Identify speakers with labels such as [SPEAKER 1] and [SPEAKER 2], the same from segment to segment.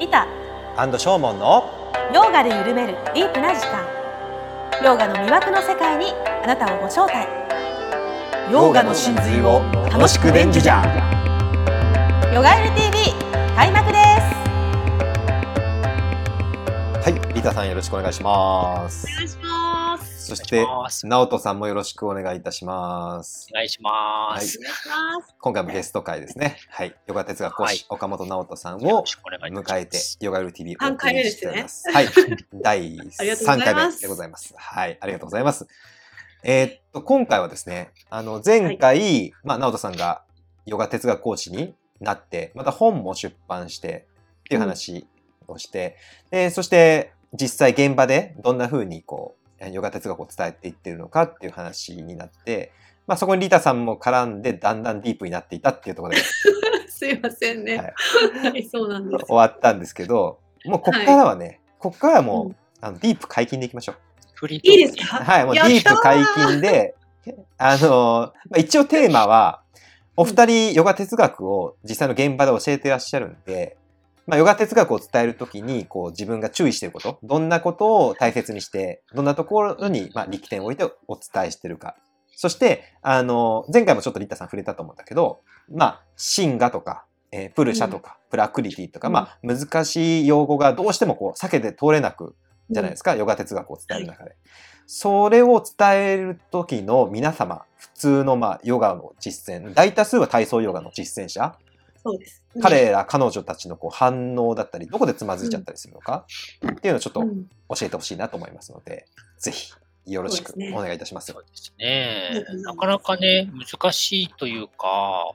[SPEAKER 1] リタ
[SPEAKER 2] アンドショーモンの
[SPEAKER 1] ヨーガで緩めるディープな時間。ヨガの魅惑の世界にあなたをご招待。
[SPEAKER 2] ヨガの真髄を楽しく伝授じゃ。
[SPEAKER 1] ヨガエル TV 開幕です。
[SPEAKER 2] はいリタさんよろしくお願いします。
[SPEAKER 1] お願いします
[SPEAKER 2] そして直人さんもよろしくお願いいたします。
[SPEAKER 3] お願いします。
[SPEAKER 1] お願いします。
[SPEAKER 2] 今回もゲスト会ですね。はい。ヨガ哲学講師、
[SPEAKER 3] はい。
[SPEAKER 2] 岡本直人さんを迎えてヨガエル TV
[SPEAKER 1] 三回目ですね。
[SPEAKER 2] お送りしております。はい。第
[SPEAKER 1] ありがとうござ
[SPEAKER 2] 3
[SPEAKER 1] い
[SPEAKER 2] 回
[SPEAKER 1] ます。
[SPEAKER 2] 目でございます。はい。ありがとうございます。えーっと今回はですねあの前回、まあ直人さんがヨガ哲学講師になってまた本も出版してっていう話をして、でそして実際現場でどんな風にこうヨガ哲学を伝えていってるのかっていう話になって、まあ、そこにリタさんも絡んでだんだんディープになっていたっていうところで。
[SPEAKER 1] すいませんね。
[SPEAKER 2] はい。
[SPEAKER 1] はい、そうなんです。
[SPEAKER 2] 終わったんですけどもうこっからはね、こっからはもう、
[SPEAKER 1] うん。
[SPEAKER 2] あのディープ解禁でいきましょう。
[SPEAKER 1] いいですか？
[SPEAKER 2] はい、もうディープ解禁で、あの、まあ、一応テーマは、お二人ヨガ哲学を実際の現場で教えてらっしゃるんで、まあ、ヨガ哲学を伝えるときに、こう自分が注意していること、どんなことを大切にして、どんなところに、まあ、力点を置いてお伝えしてるか。そして、あの、前回もちょっとリッタさん触れたと思うんだけど、まあ、シンガとか、えープルシャとか、プラクリティとか、
[SPEAKER 1] うん。
[SPEAKER 2] まあ、難しい用語がどうしてもこう、避けて通れなくじゃないですか、ヨガ哲学を伝える中で。それを伝える時の皆様、普通のまあヨガの実践、大多数は体操ヨガの実践者、
[SPEAKER 1] そうです
[SPEAKER 2] 彼ら、彼女たちのこう反応だったり、どこでつまずいちゃったりするのか、っていうのをちょっと
[SPEAKER 1] うん
[SPEAKER 2] 教えてほしいなと思いますので、ぜひよろしくお願いいたします。
[SPEAKER 3] そうですね
[SPEAKER 1] うん。
[SPEAKER 3] なかなかね、難しいというか、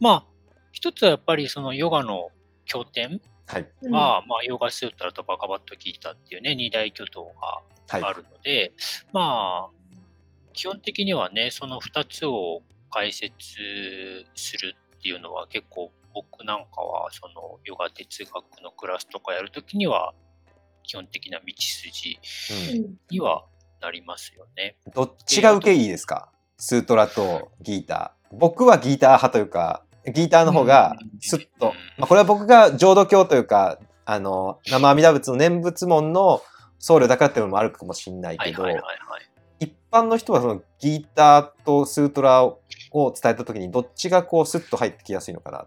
[SPEAKER 3] まあ、一つはやっぱりそのヨガの経典
[SPEAKER 2] はい。
[SPEAKER 1] うん
[SPEAKER 3] は、まあ、ヨガスートラとバカバットギータっていうね、二大巨頭が
[SPEAKER 2] はい。
[SPEAKER 3] あるので、まあ、基本的にはね、その二つを解説するっていうのは結構僕なんかはそのヨガ哲学のクラスとかやるときには基本的な道筋
[SPEAKER 2] うん
[SPEAKER 1] うん
[SPEAKER 3] にはなりますよね。
[SPEAKER 2] どっちが受けいいですか？スートラとギーター。僕はギーター派というか、ギーターの方がスッと、
[SPEAKER 3] うん
[SPEAKER 2] まあこれは僕が浄土教というか、あの、生阿弥陀仏の念仏門の僧侶だからっていうのもあるかもしれないけど、
[SPEAKER 3] はいはいはいはい。
[SPEAKER 2] 一般の人はそのギーターとスートラを伝えた時にどっちがこうスッと入ってきやすいのかな。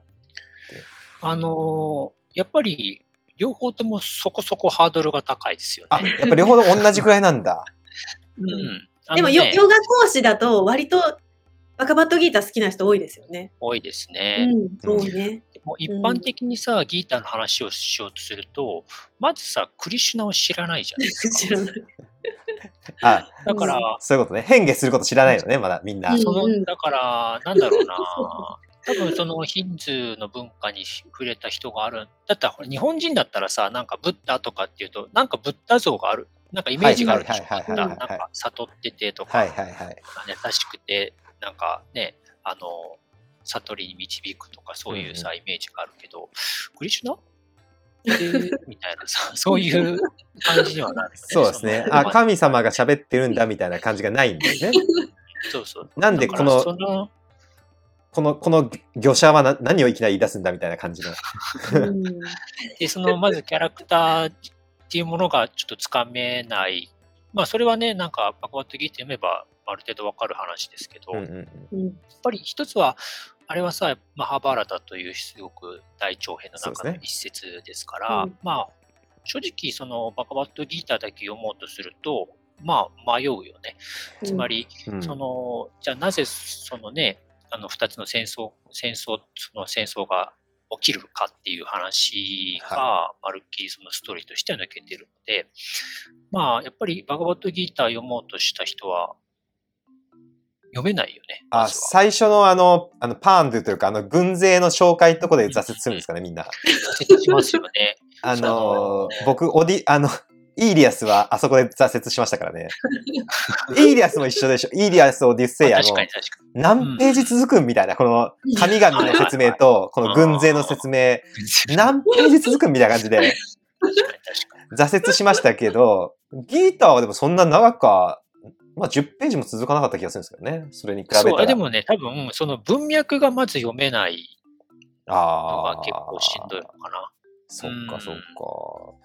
[SPEAKER 3] あのーやっぱり両方ともそこそこハードルが高いですよ
[SPEAKER 2] あ、
[SPEAKER 3] ね。
[SPEAKER 2] やっぱ両方同じくらいなんだ。
[SPEAKER 3] うん。あ
[SPEAKER 1] でもヨヨガ講師だと割とバカバットギーター好きな人多いですよね。
[SPEAKER 3] 多いです
[SPEAKER 1] う
[SPEAKER 3] ね。
[SPEAKER 1] ん、そうね。
[SPEAKER 3] でも一般的にさ、ギーターの話をしようとすると、まずさ、クリシュナを知らないじゃないですか。
[SPEAKER 1] 知らない。
[SPEAKER 2] あ、
[SPEAKER 3] だから、
[SPEAKER 2] そういうことね。変化すること知らないのね、まだみんな。
[SPEAKER 1] うん
[SPEAKER 3] その、だから、なんだろうな。多分そのヒンズーの文化に触れた人がある。だったら日本人だったらさ、なんかブッダとかっていうと、なんかブッダ像がある。なんかイメージがあるでしょ。なんか悟っててとか、
[SPEAKER 2] はいはいはい。
[SPEAKER 3] 優しくて、なんかね、あの、悟りに導くとかそういうさ、イメージがあるけど、クリシュナ？えー？みたいなさ、そういう感じにはなるよね。
[SPEAKER 2] そうですね。あ、神様が喋ってるんだみたいな感じがないんですね。
[SPEAKER 3] そうそう。
[SPEAKER 2] なんでこのこの、この魚者はな何をいきなり言い出すんだみたいな感じの。
[SPEAKER 1] うん。
[SPEAKER 3] で、その、まずキャラクターっていうものがちょっとつかめない。まあ、それはね、なんか、バカバットギーって読めば、ある程度わかる話ですけど、
[SPEAKER 2] うんうん
[SPEAKER 3] やっぱり一つは、あれはさ、マハバーラタというすごく大長編の中の一節ですから、
[SPEAKER 1] うん。
[SPEAKER 3] まあ、正直、そのバカバットギーターだけ読もうとすると、まあ、迷うよね。つまり、
[SPEAKER 2] うん。
[SPEAKER 3] その、じゃあなぜそのね、あの二つの戦争、戦争、その戦争が起きるかっていう話が、まるっきりそのストーリーとしては抜けてるので、まあ、やっぱりバガバットギーター読もうとした人は、読めないよね。ま
[SPEAKER 2] あ、最初のあの、あの、パーンドゥというか、あの、軍勢の紹介のとこで挫折するんですかね、みんな。
[SPEAKER 3] 挫折しますよね。
[SPEAKER 2] あのー、僕、オディ、あの、イーリアスはあそこで挫折しましたからね。イーリアスも一緒でしょ。イーリアス、オデュッセイヤの
[SPEAKER 3] 確かに確か
[SPEAKER 2] 何ページ続くんみたいな、この神々の説明と、この軍勢の説明、
[SPEAKER 3] に。
[SPEAKER 2] 何ページ続くんみたいな感じで。挫折しましたけど、ギーターはでもそんな長くは、まあ10ページも続かなかった気がするんですけどね。それに比べた
[SPEAKER 3] そう、
[SPEAKER 2] ら。
[SPEAKER 3] でもね、多分、その文脈がまず読めないの
[SPEAKER 2] ああ。
[SPEAKER 3] が結構しんどいのかな。
[SPEAKER 2] そっかそっか。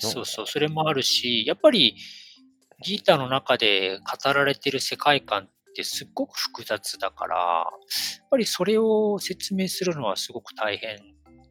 [SPEAKER 3] そうそう、それもあるし、やっぱりギターの中で語られてる世界観ってすっごく複雑だから、やっぱりそれを説明するのはすごく大変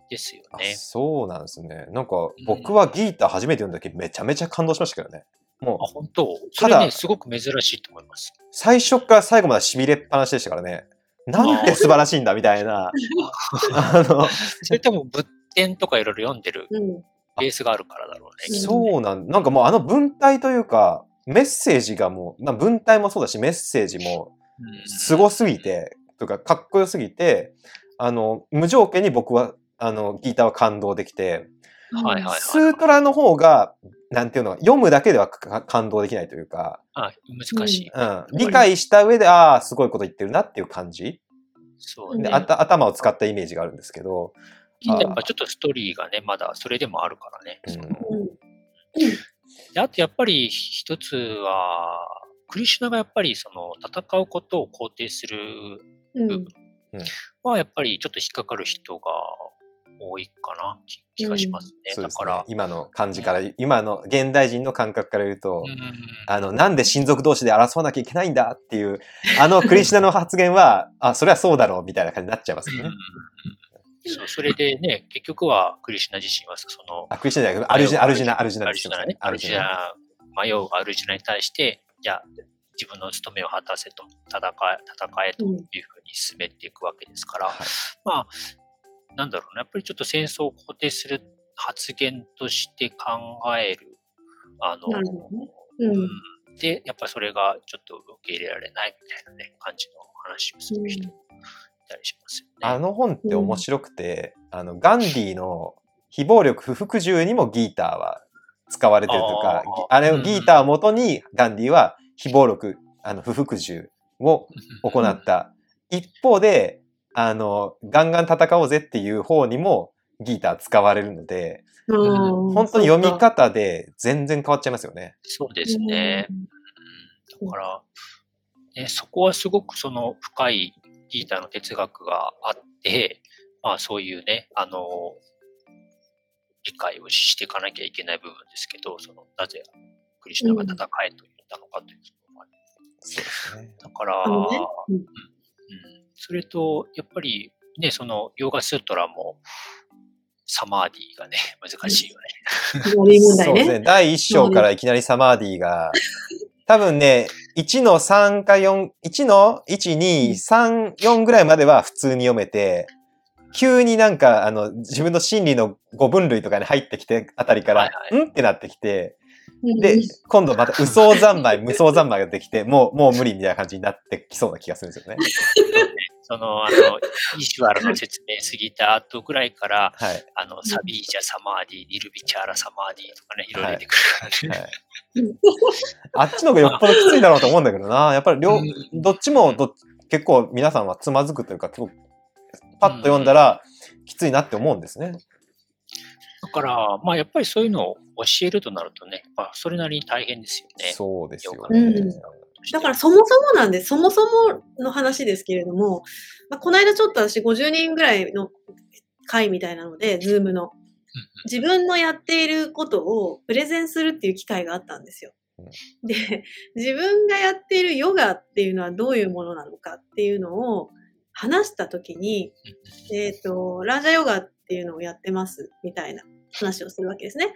[SPEAKER 3] ですよ
[SPEAKER 2] あ
[SPEAKER 3] ね。
[SPEAKER 2] そうなんですね。なんか僕はギター初めて読んだ時めちゃめちゃ感動しましたけどね。も
[SPEAKER 3] あ、
[SPEAKER 2] う
[SPEAKER 3] 本当？そ
[SPEAKER 2] ただ
[SPEAKER 3] れね、すごく珍しいと思います。
[SPEAKER 2] 最初から最後まで痺れっぱなしでしたからね。なんて素晴らしいんだみたいな。あの、
[SPEAKER 3] それ多分仏典とかいろいろ読んでる
[SPEAKER 1] うん。
[SPEAKER 3] ベースがあるからだろうね。
[SPEAKER 2] そうなん、なんかもうあの文体というか、メッセージがもう、まあ、文体もそうだし、メッセージも
[SPEAKER 3] うん
[SPEAKER 2] すごすぎて、とかかっこよすぎて、あの、無条件に僕は、あの、ギターは感動できて、
[SPEAKER 3] はいはいはい。
[SPEAKER 2] スートラの方が、なんていうの読むだけではか感動できないというか、
[SPEAKER 3] あ難しい。
[SPEAKER 2] うん、理解した上で、ああ、すごいこと言ってるなっていう感じ。
[SPEAKER 1] うん
[SPEAKER 3] そうね
[SPEAKER 2] で、あた頭を使ったイメージがあるんですけど、
[SPEAKER 3] やっぱちょっとストーリーがね、まだそれでもあるからね。であとやっぱり一つは、クリシュナがやっぱりその戦うことを肯定する
[SPEAKER 1] うん。
[SPEAKER 3] はやっぱりちょっと引っかかる人が多いかな気気がしますね。
[SPEAKER 2] そうですね
[SPEAKER 3] だから、。
[SPEAKER 2] 今の感じから、今の現代人の感覚から言うと、
[SPEAKER 3] うん
[SPEAKER 2] あの、なんで親族同士で争わなきゃいけないんだっていう、あのクリシュナの発言は、あ、それはそうだろうみたいな感じになっちゃいますよね。
[SPEAKER 3] そうそれでね、結局はクリシュナ自身はその、
[SPEAKER 2] あ、クリシュナじゃなくて、アルジナ、アルジナ、アルジナ
[SPEAKER 3] ア
[SPEAKER 2] です。よ
[SPEAKER 3] ルジュナね。アルジュナ、迷うアルジュナに対して、じゃあ、自分の務めを果たせと、戦え、戦えというふうに進めていくわけですから、
[SPEAKER 2] はい。
[SPEAKER 3] まあ、なんだろうな、やっぱりちょっと戦争を肯定する発言として考える、あの、
[SPEAKER 1] なるほどね。うん。
[SPEAKER 3] うん。で、やっぱりそれがちょっと受け入れられないみたいなね、感じの話をする人。もいたりしますよね。
[SPEAKER 2] あの本って面白くて、あの、ガンディの非暴力不服従にもギーターは使われてるというか、
[SPEAKER 3] あ
[SPEAKER 2] れをギーターをもとにガンディは非暴力、あの、不服従を行った。一方で、あの、ガンガン戦おうぜっていう方にもギーター使われるので、
[SPEAKER 1] うん
[SPEAKER 2] 本当に読み方で全然変わっちゃいますよね。
[SPEAKER 3] そうですね。うんだから、ね、そこはすごくその深いギーターの哲学があって、まあそういうね、あの、理解をしていかなきゃいけない部分ですけど、その、なぜクリシュナが戦えと言ったのかというのがあり
[SPEAKER 2] そうですね。
[SPEAKER 3] だから、
[SPEAKER 1] ねうん
[SPEAKER 3] うん、それと、やっぱりね、その、ヨーガスートラも、サマーディがね、難しいよね。
[SPEAKER 1] ノリ問題ね。
[SPEAKER 2] そうですね。第一章からいきなりサマーディが、多分ね、1の3か4、1の1、2、3、4ぐらいまでは普通に読めて、急になんか、あの、自分の心理の5分類とかに入ってきてあたりから、
[SPEAKER 3] はいは
[SPEAKER 2] ん？ってなってきて、
[SPEAKER 1] うん。
[SPEAKER 2] で、今度また、嘘三昧、無双三昧ができて、もう、もう無理みたいな感じになってきそうな気がするんですよね。
[SPEAKER 3] その、あの、イシュワルの説明過ぎた後ぐらいから、
[SPEAKER 2] はい。
[SPEAKER 3] あの、サビージャ・サマーディ、ニルビチャーラ・サマーディとかね、いろいろ出てくるからね。
[SPEAKER 2] はい。あっちの方がよっぽどきついだろうと思うんだけどな。やっぱり両、
[SPEAKER 3] うん
[SPEAKER 2] どっちもど結構皆さんはつまずくというか、結構パッと読んだらきついなって思うんですね。
[SPEAKER 3] だから、まあ、やっぱりそういうのを教えるとなるとね、まあ、それなりに大変ですよね。
[SPEAKER 2] そうですよ
[SPEAKER 1] うん
[SPEAKER 2] ね。
[SPEAKER 1] だからそもそもなんです。そもそもの話ですけれども、まあ、この間ちょっと私50人ぐらいの会みたいなので、ズームの。自分のやっていることをプレゼンするっていう機会があったんですよ。で、自分がやっているヨガっていうのはどういうものなのかっていうのを話したときに、えっ、と、ラージャヨガっていうのをやってますみたいな話をするわけですね。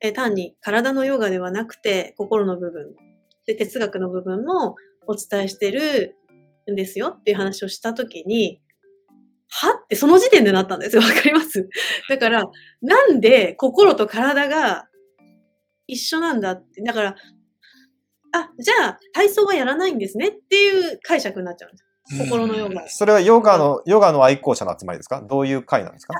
[SPEAKER 1] えー単に体のヨガではなくて心の部分で哲学の部分もお伝えしてるんですよっていう話をしたときに、はってその時点でなったんですよ。わかります？だから、なんで心と体が一緒なんだって。だから、あ、じゃあ体操はやらないんですねっていう解釈になっちゃうんです。心のヨガ。
[SPEAKER 2] それはヨガの、ヨガの愛好者の集まりですか？どういう会なんですか？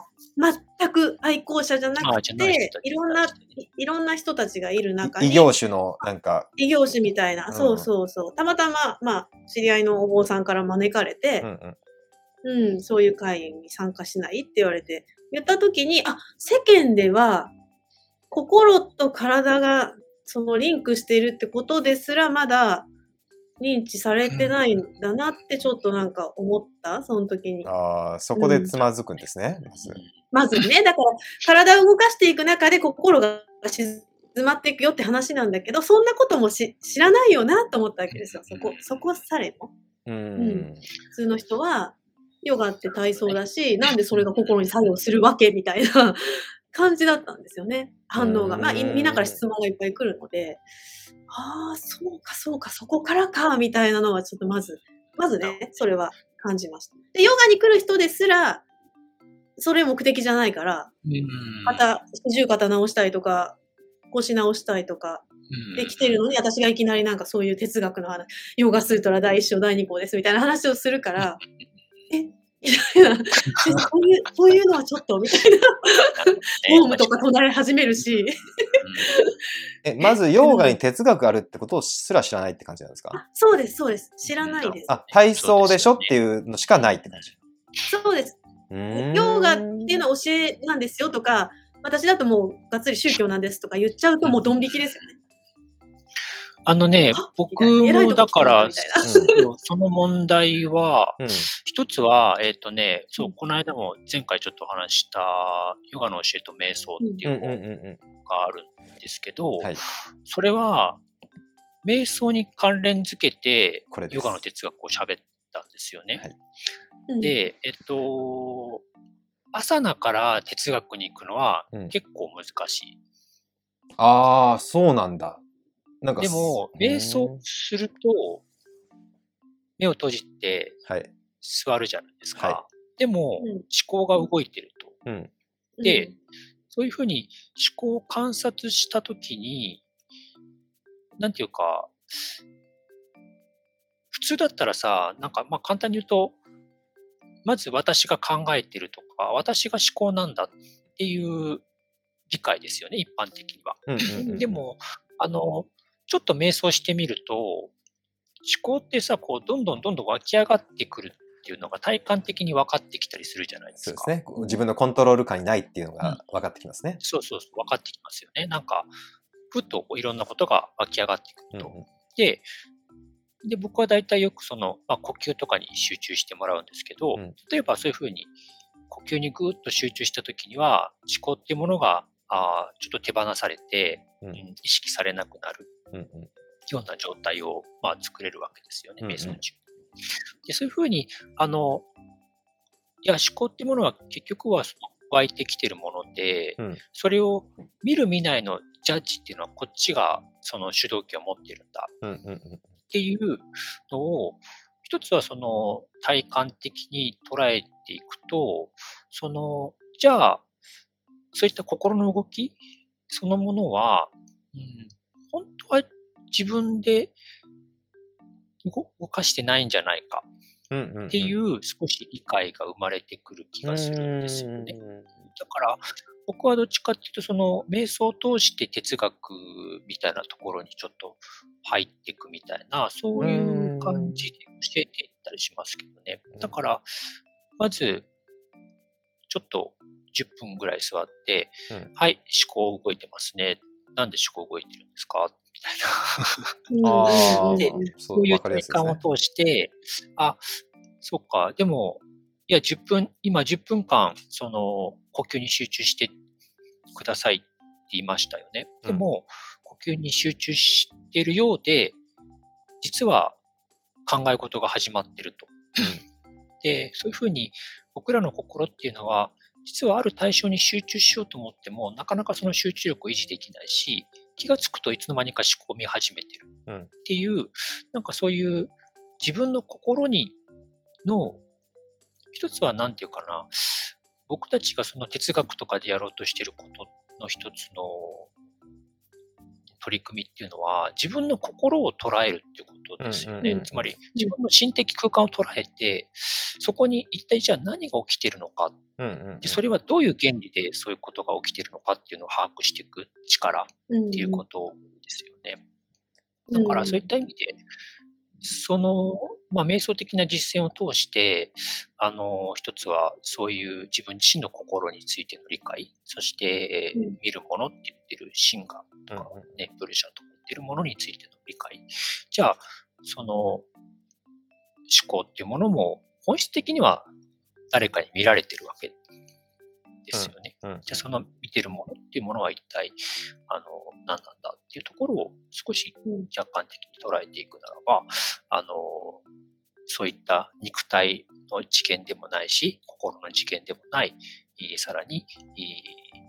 [SPEAKER 1] 全く愛好者じゃなくていろんな、いいろんな人たちがいる中に、
[SPEAKER 2] 異業種のなんか、
[SPEAKER 1] 異業種みたいな、
[SPEAKER 2] うん。
[SPEAKER 1] そうそうそう。たまたま、まあ、知り合いのお坊さんから招かれて
[SPEAKER 2] う、んうん。
[SPEAKER 1] うん、そういう会に参加しないって言われて、言った時に、あ、世間では、心と体が、そのリンクしているってことですら、まだ、認知されてないんだなってちょっとなんか思った、その時に。
[SPEAKER 2] ああ、そこでつまずくんですね。まず
[SPEAKER 1] まずね、だから体を動かしていく中で心が静まっていくよって話なんだけど、そんなこともし知らないよなと思ったわけですよ。そこ、そこされも。
[SPEAKER 2] うん。
[SPEAKER 1] 普通の人は、ヨガって体操だし、なんでそれが心に作用するわけみたいな感じだったんですよね。反応が。まあ、いみんなから質問がいっぱい来るので、ああ、そうか、そうか、そこからか、みたいなのはちょっとまず、まずね、それは感じました。で、ヨガに来る人ですら、それ目的じゃないから、
[SPEAKER 3] うん
[SPEAKER 1] 肩、四十肩直したいとか、腰直したいとか、
[SPEAKER 3] うん
[SPEAKER 1] で来てるのに、私がいきなりなんかそういう哲学の話、ヨガスートラ第一章第二項ですみたいな話をするから、えいな、えそういう、そういうのはちょっと、みたいな、ホームとか唱え始めるし、
[SPEAKER 2] え、まず、ヨーガに哲学あるってことをすら知らないって感じなんですか？
[SPEAKER 1] あそうです、そうです。知らないです。
[SPEAKER 2] あ、体操でしょ？っていうのしかないって感じ。
[SPEAKER 1] そうです。
[SPEAKER 2] うー
[SPEAKER 1] ガっていうのは教えなんですよとか、私だともうがっつり宗教なんですとか言っちゃうともうドン引きですよね。
[SPEAKER 3] あのね
[SPEAKER 1] あ、
[SPEAKER 3] 僕もだから、その問題は、
[SPEAKER 2] うん。
[SPEAKER 3] 一つは、えっ、とね、そうう、
[SPEAKER 1] ん。
[SPEAKER 3] この間も前回ちょっとお話しした、ヨガの教えと瞑想って
[SPEAKER 2] うん
[SPEAKER 3] いううん
[SPEAKER 2] うんう
[SPEAKER 3] 本があるんですけど、
[SPEAKER 2] はい。
[SPEAKER 3] それは、瞑想に関連づけてヨガの哲学を喋ったんですよね。で、えっと、朝ナから哲学に行くのは
[SPEAKER 2] うん。
[SPEAKER 3] 結構難しい。
[SPEAKER 2] ああ、そうなんだ。なんか、
[SPEAKER 3] でも、瞑想すると、目を閉じて
[SPEAKER 2] はい。
[SPEAKER 3] 座るじゃないですか。
[SPEAKER 2] は
[SPEAKER 3] でも、
[SPEAKER 1] うん
[SPEAKER 3] 思考が動いてると。
[SPEAKER 2] うん。
[SPEAKER 3] でそういうふうに思考を観察したときに、なんていうか、普通だったらさ、なんかまあ簡単に言うと、まず私が考えてるとか、私が思考なんだっていう理解ですよね、一般的には。
[SPEAKER 2] うんうんうん
[SPEAKER 3] で、も、あの、ちょっと瞑想してみると、思考ってさ、こう、どんどんどんどん湧き上がってくるっていうのが体感的に分かってきたりするじゃないですか。
[SPEAKER 2] そうですね。自分のコントロール感にないっていうのが分かってきますね。
[SPEAKER 3] そうそうそう、分かってきますよね。なんか、ふっといろんなことが湧き上がってくると。
[SPEAKER 2] うんうん
[SPEAKER 3] で、で、僕は大体よくその、まあ、呼吸とかに集中してもらうんですけど、
[SPEAKER 2] うん
[SPEAKER 3] 例えばそういうふうに呼吸にぐーっと集中したときには、思考っていうものが、あーちょっと手放されて、
[SPEAKER 2] うん。
[SPEAKER 3] うん意識されなくなる。ような状態を、まあ、作れるわけですよね、瞑想中。で、そういうふうに、あの、いや、思考ってものは結局はその湧いてきてるもので、
[SPEAKER 2] うん。
[SPEAKER 3] それを見る見ないのジャッジっていうのはこっちがその主導権を持ってるんだ。っていうのを、一つはその体感的に捉えていくと、その、じゃあ、そういった心の動きそのものは、うん、本当は自分で動動かしてないんじゃないかっていう少し理解が生まれてくる気がするんですよね。
[SPEAKER 2] うん
[SPEAKER 3] だから、僕はどっちかっていうと、その、瞑想を通して哲学みたいなところにちょっと入っていくみたいな、そういう感じで教えていったりしますけどね。
[SPEAKER 2] うん。
[SPEAKER 3] だから、まず、ちょっと10分ぐらい座って、
[SPEAKER 2] うん
[SPEAKER 3] はい、思考動いてますね。なんで思考動いてるんですか？みたいな。で
[SPEAKER 2] そ
[SPEAKER 3] そうういう体感を通して、あ、そっか、でも、いや、10分、今10分間、その、呼吸に集中してくださいって言いましたよね。
[SPEAKER 2] うん
[SPEAKER 3] でも、呼吸に集中しているようで、実は考え事が始まってると。で、そういうふうに、僕らの心っていうのは、実はある対象に集中しようと思っても、なかなかその集中力を維持できないし、気がつくといつの間にか思考を見始めてる。
[SPEAKER 2] うん。
[SPEAKER 3] っていう、なんかそういう自分の心にの、一つは何て言うかな、僕たちがその哲学とかでやろうとしていることの一つの取り組みっていうのは、自分の心を捉えるっていうことですよね。つまり、自分の心的空間を捉えて、そこに一体じゃあ何が起きてるのかで、それはどういう原理でそういうことが起きてるのかっていうのを把握していく力っていうことですよね。だからそういった意味で、その、まあ、瞑想的な実践を通して、あの、一つはそういう自分自身の心についての理解、そして、
[SPEAKER 1] うん
[SPEAKER 3] 見るものって言ってるシンガとかね、ブルシャとか言ってるものについての理解。じゃあ、その思考っていうものも本質的には誰かに見られてるわけですよね。
[SPEAKER 2] うん。
[SPEAKER 3] じゃあその見てるものっていうものは一体、あの、何なんだっていうところを少し
[SPEAKER 1] うん
[SPEAKER 3] 客観的に捉えていくならば、あの、そういった肉体の知見でもないし、心の知見でもない、えーさらに、えー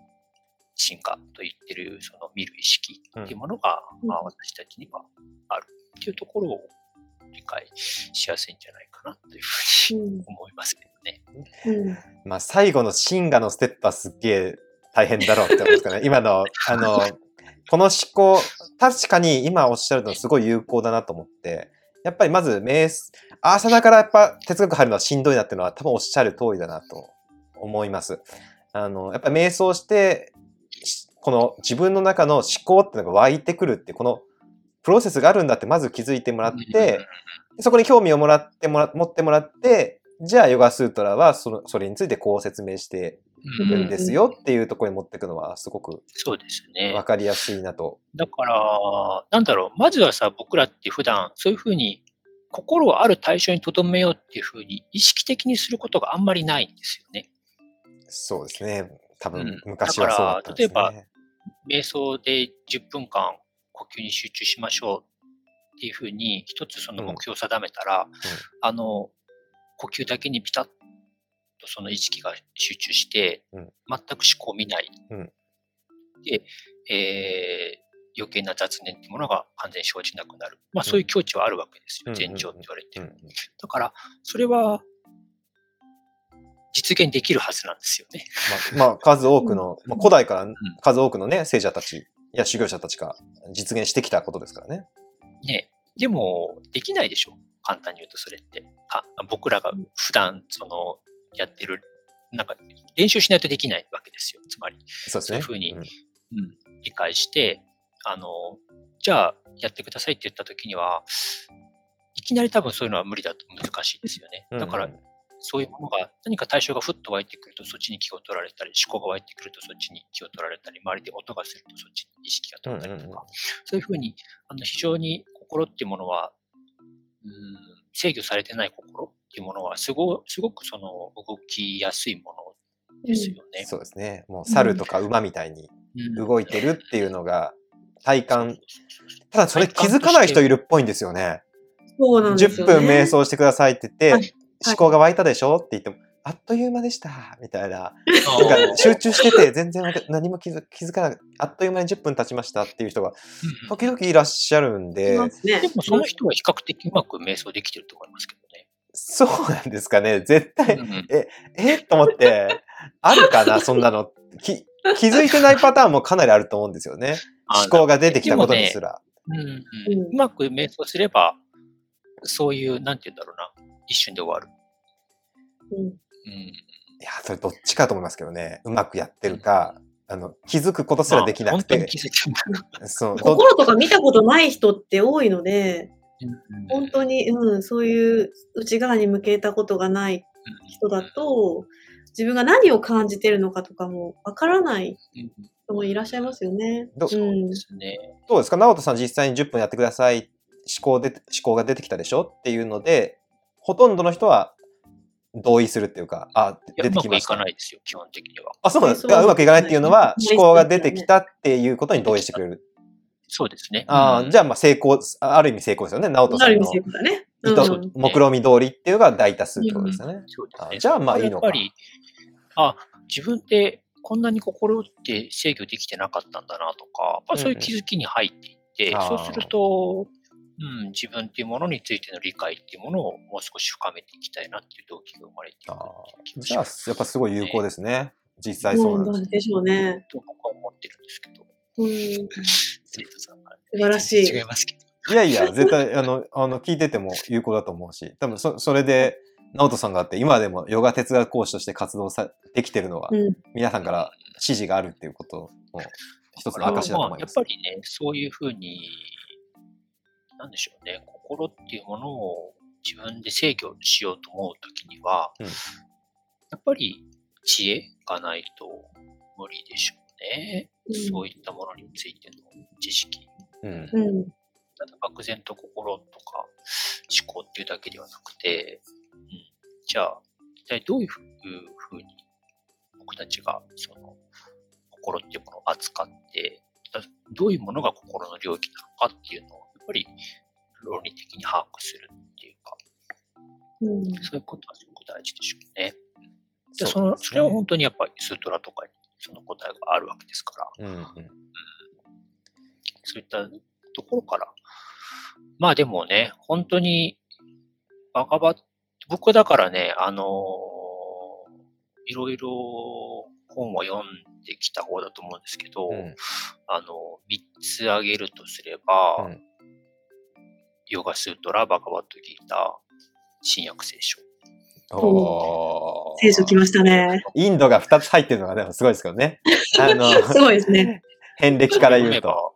[SPEAKER 3] 進化と言ってるその見る意識っていうものが、
[SPEAKER 1] うん
[SPEAKER 3] まあ、私たちにはあるっていうところを理解しやすいんじゃないかなというふうに
[SPEAKER 1] うん
[SPEAKER 3] 思いますけどね。
[SPEAKER 1] うん
[SPEAKER 2] まあ、最後の進化のステップはすっげえ大変だろうって思うんですかね。今の、あの、この思考、確かに今おっしゃるのすごい有効だなと思って、やっぱりまず瞑想、アーサナからやっぱ哲学入るのはしんどいなっていうのは多分おっしゃる通りだなと思います。あの、やっぱり瞑想して、しこの自分の中の思考っていうのが湧いてくるってこのプロセスがあるんだってまず気づいてもらって、そこに興味をもらってもら、持ってもらって、じゃあヨガスートラはそのそれについてこう説明して
[SPEAKER 3] うん
[SPEAKER 2] るんですよっていうところに持っていくのはすごく
[SPEAKER 3] そうですね。
[SPEAKER 2] わかりやすいなと。
[SPEAKER 3] だから、なんだろう、まずはさ、僕らって普段、そういうふうに、心をある対象に留めようっていうふうに意識的にすることがあんまりないんですよね。
[SPEAKER 2] そうですね。多分
[SPEAKER 3] うん
[SPEAKER 2] 昔はそうだったんですね。
[SPEAKER 3] だから瞑想で10分間呼吸に集中しましょうっていうふうに、一つその目標を定めたら、あの、呼吸だけにピタッとその意識が集中して、
[SPEAKER 2] うん
[SPEAKER 3] 全く思考を見ない。
[SPEAKER 2] うん
[SPEAKER 3] で、えー余計な雑念っていうものが完全に生じなくなる。まあそういう境地はあるわけですよ。
[SPEAKER 2] うん
[SPEAKER 3] 前兆って言われてだから、それは実現できるはずなんですよね。
[SPEAKER 2] まあ、まあ、数多くの、まあ、古代から数多くのね、聖者たちや修行者たちが実現してきたことですからね。
[SPEAKER 3] ね。でも、できないでしょ。簡単に言うとそれって。か僕らが普段、その、やってる、なんか、練習しないとできないわけですよ。つまり、
[SPEAKER 2] そうですね。
[SPEAKER 3] そういうふうに
[SPEAKER 2] ん
[SPEAKER 3] うん、理解して、あの、じゃあ、やってくださいって言った時には、いきなり多分そういうのは無理だと難しいですよね。だから、
[SPEAKER 2] うん
[SPEAKER 3] そういうものが、何か対象がふっと湧いてくるとそっちに気を取られたり、思考が湧いてくるとそっちに気を取られたり、周りで音がするとそっちに意識が飛んだりとか、
[SPEAKER 2] うんうんうん
[SPEAKER 3] そういうふうに、あの、非常に心っていうものは、うん、制御されてない心っていうものは、すごすごくその動きやすいものですよね。
[SPEAKER 2] そうですね。もう猿とか馬みたいに
[SPEAKER 3] うん
[SPEAKER 2] 動いてるっていうのが体感。ただそれ気づかない人いるっぽいんですよね。
[SPEAKER 1] そうなんです
[SPEAKER 2] 10
[SPEAKER 1] よ、ね。
[SPEAKER 2] 分瞑想してくださいって言って
[SPEAKER 1] はい、
[SPEAKER 2] 思考が湧いたでしょ？って言っても、あっという間でした、みたいな。なんか集中してて全然何も気づ気づかなくあっという間に10分経ちましたっていう人が
[SPEAKER 3] うん
[SPEAKER 2] 時々いらっしゃるん
[SPEAKER 1] い
[SPEAKER 2] で。
[SPEAKER 3] でもその人は比較的うまく瞑想できてると思いますけどね。
[SPEAKER 2] そうなんですかね。絶対、
[SPEAKER 3] うん
[SPEAKER 2] えと思って、あるかな、そんなの。き気づいてないパターンもかなりあると思うんですよね。思考が出てきたことですら。
[SPEAKER 3] うんうん
[SPEAKER 1] うん
[SPEAKER 3] うまく瞑想すれば、そういう、なんて言うんだろうな、一瞬で終わる。
[SPEAKER 1] うん。
[SPEAKER 3] うん。
[SPEAKER 2] いや、それどっちかと思いますけどね。うまくやってるか、あの、気づくことすらできなくて。そう、ど
[SPEAKER 1] 心とか見たことない人って多いので、
[SPEAKER 3] うん。
[SPEAKER 1] 本当に、うん、そういう内側に向けたことがない人だと、自分が何を感じてるのかとかもわからない
[SPEAKER 3] うん。
[SPEAKER 1] 人もいらっしゃいますよね。
[SPEAKER 2] ど
[SPEAKER 3] そう
[SPEAKER 1] うん
[SPEAKER 3] ですね。
[SPEAKER 2] どうですか？直人さん実際に10分やってください。思考で、思考が出てきたでしょ？っていうので、ほとんどの人は同意するっていうか、あ、出てきました。
[SPEAKER 3] かないですよ、基本的には。
[SPEAKER 2] あ、そうなんですか。うまくいかないっていうのは、思考が出てきたっていうことに同意してくれる。
[SPEAKER 3] そうですね。
[SPEAKER 2] ああ、
[SPEAKER 3] うん
[SPEAKER 2] じゃあまあ成功、ある意味成功ですよね。直人さんの
[SPEAKER 1] ある意味成功だね。うん
[SPEAKER 2] 目論見通りっていうのが大多数ってことですよね。
[SPEAKER 3] そうですね。
[SPEAKER 2] あじゃあまあいいのか
[SPEAKER 3] やっぱり、あ、自分ってこんなに心って制御できてなかったんだなとか、やっぱそういう気づきに入っていって、
[SPEAKER 2] うんうん
[SPEAKER 3] そうすると、うん、自分っていうものについての理解っていうものをもう少し深めていきたいなっていう動機が生まれていく
[SPEAKER 2] ああ
[SPEAKER 3] 気が
[SPEAKER 2] じゃあ
[SPEAKER 3] します。
[SPEAKER 2] やっぱすごい有効ですね。実際そうなんで
[SPEAKER 1] しょうね。
[SPEAKER 3] と僕は思ってるんですけど、
[SPEAKER 1] うん、
[SPEAKER 3] 生徒さんが、
[SPEAKER 1] 素晴らしい
[SPEAKER 3] 違いますけど。
[SPEAKER 2] いやいや、絶対、あの、あの、聞いてても有効だと思うし、多分そ、それで、直人さんがあって、今でもヨガ哲学講師として活動さ、できてるのは、
[SPEAKER 1] うん
[SPEAKER 2] 皆さんから支持があるっていうことの一つの証だと思います
[SPEAKER 3] やっぱ。りね、そういうふうに、なんでしょうね、心っていうものを自分で制御しようと思うときには、
[SPEAKER 2] うん
[SPEAKER 3] やっぱり知恵がないと無理でしょうね。
[SPEAKER 1] うん
[SPEAKER 3] そういったものについての知識。
[SPEAKER 2] うん。
[SPEAKER 1] うん。
[SPEAKER 3] ただ漠然と心とか思考っていうだけではなくて、うん、じゃあ、一体どういうふうに僕たちがその心っていうものを扱って、どういうものが心の領域なのかっていうのを、ぱり論理的に把握するっていうか、
[SPEAKER 1] うん
[SPEAKER 3] そういうことはすごく大事でしょうね。
[SPEAKER 2] そう
[SPEAKER 3] その
[SPEAKER 2] ですね
[SPEAKER 3] それは本当にやっぱりスートラとかにその答えがあるわけですから、
[SPEAKER 2] うんうん。
[SPEAKER 3] そういったところから。まあでもね、本当に、バカバ、僕はだからね、あのーいろいろ本を読んできた方だと思うんですけど、
[SPEAKER 2] うん
[SPEAKER 3] あの、三つ挙げるとすれば、
[SPEAKER 2] うん
[SPEAKER 3] ヨガスートラ、バカバットギーター、新約聖書。
[SPEAKER 2] おー
[SPEAKER 1] 聖書来ましたね。
[SPEAKER 2] インドが2つ入ってるのがでもすごいですけどね。あの、
[SPEAKER 1] すごいですね。
[SPEAKER 2] 遍歴から言うと。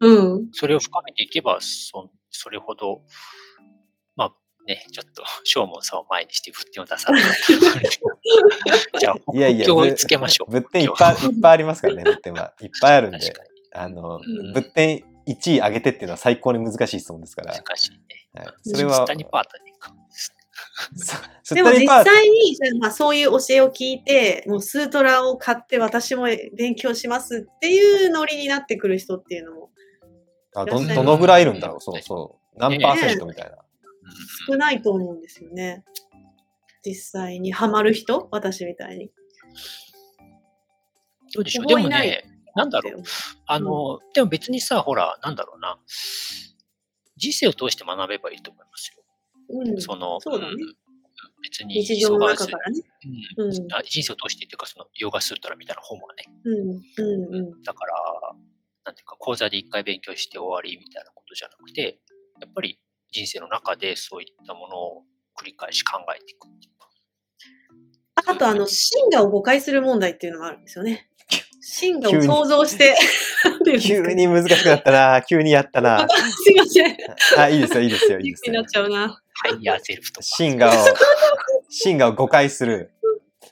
[SPEAKER 1] うん。
[SPEAKER 3] それを深めていけば、そそれほど、まあね、ちょっと、正門さんを前にして仏典を出さない。じゃあ、
[SPEAKER 2] いやいや
[SPEAKER 3] 仏教をつけましょう。
[SPEAKER 2] 仏典いっぱいいっぱいありますからね、仏典は。いっぱいあるんで。あの
[SPEAKER 1] うん、
[SPEAKER 2] 仏典1位上げてっていうのは最高に難しい質問ですから。
[SPEAKER 3] 難しいね。
[SPEAKER 2] はい、それは
[SPEAKER 3] ス、タニパータに
[SPEAKER 1] でも実際に、まあ、そういう教えを聞いて、もうスートラを買って私も勉強しますっていうノリになってくる人っていうのも
[SPEAKER 2] あどどのぐらいいるんだろう？そうそう。何パーセントみたいな。
[SPEAKER 3] うん。
[SPEAKER 1] 少ないと思うん。ですよね。実際にハマる人私みたいに。
[SPEAKER 3] どうでしょう。でもね、なんだろう。あの、でも別にさ、ほら、なんだろうな。人生を通して学べばいいと思いますよ。
[SPEAKER 1] うん、
[SPEAKER 3] その、
[SPEAKER 1] そうだね
[SPEAKER 3] ん別に、
[SPEAKER 1] 日常の中からね。
[SPEAKER 3] うん人生を通してっていうか、その、ヨガスートラみたいな本はね。
[SPEAKER 1] うん、うん、うん。
[SPEAKER 3] だから、なんていうか、講座で一回勉強して終わりみたいなことじゃなくて、やっぱり人生の中でそういったものを繰り返し考えていく。
[SPEAKER 1] あと、あの、真我を誤解する問題っていうのがあるんですよね。真我を想像して、
[SPEAKER 2] 急に難しくなったな急にやったな
[SPEAKER 1] すいません。
[SPEAKER 2] あ、いいですよ、いいですよ、いいですよ
[SPEAKER 1] 気になっ。ちゃうな。
[SPEAKER 3] ハイヤーセルフとか。
[SPEAKER 2] 真我を、真我を誤解する。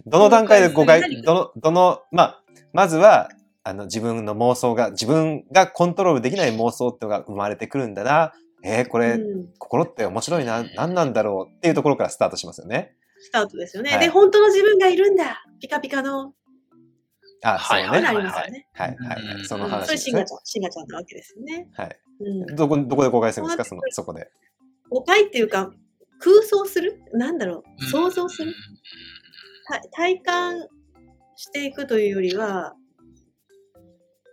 [SPEAKER 2] どの段階で誤解どの、どの、まあ、まずは、あの、自分の妄想が、自分がコントロールできない妄想っていうのが生まれてくるんだな。えー、これ、
[SPEAKER 1] うん
[SPEAKER 2] 心って面白いな、何なんだろうっていうところからスタートしますよね。
[SPEAKER 1] スタートですよね。
[SPEAKER 2] はい
[SPEAKER 1] で、本当の自分がいるんだ。ピカピカの。
[SPEAKER 2] あ、そうね。
[SPEAKER 3] はい
[SPEAKER 1] な
[SPEAKER 2] はい、
[SPEAKER 1] りますよね。
[SPEAKER 2] はい、その
[SPEAKER 1] うん
[SPEAKER 2] 話ですね
[SPEAKER 1] それシンガ。ちゃん、シンガちゃんなわけですよね。
[SPEAKER 2] はい。
[SPEAKER 1] うん。
[SPEAKER 2] どこ、どこで誤解するんですか？その、そこで。
[SPEAKER 1] 誤解っていうか、空想する？なんだろう？想像する？た体感していくというよりは、